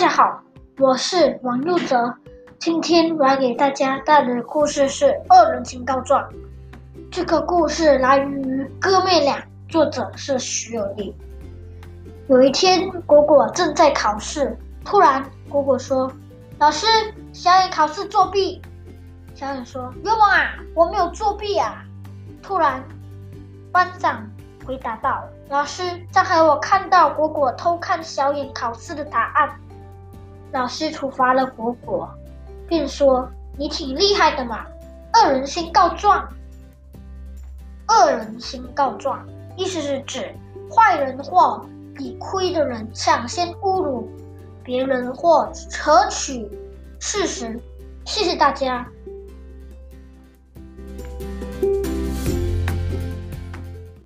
大家好，我是王佑泽。今天我要给大家带来的故事是《恶人先告状》。这个故事来源于《哥妹俩》，作者是徐有利。有一天，果果正在考试，突然果果说：“老师，小野考试作弊。”小野说：“冤枉啊，我没有作弊啊！”突然，班长回答道：“老师，刚才我看到果果偷看小野考试的答案。”老师处罚了果果，并说：“你挺厉害的嘛，恶人先告状。恶人先告状，意思是指坏人或理亏的人抢先侮辱别人或扯取事实。”谢谢大家。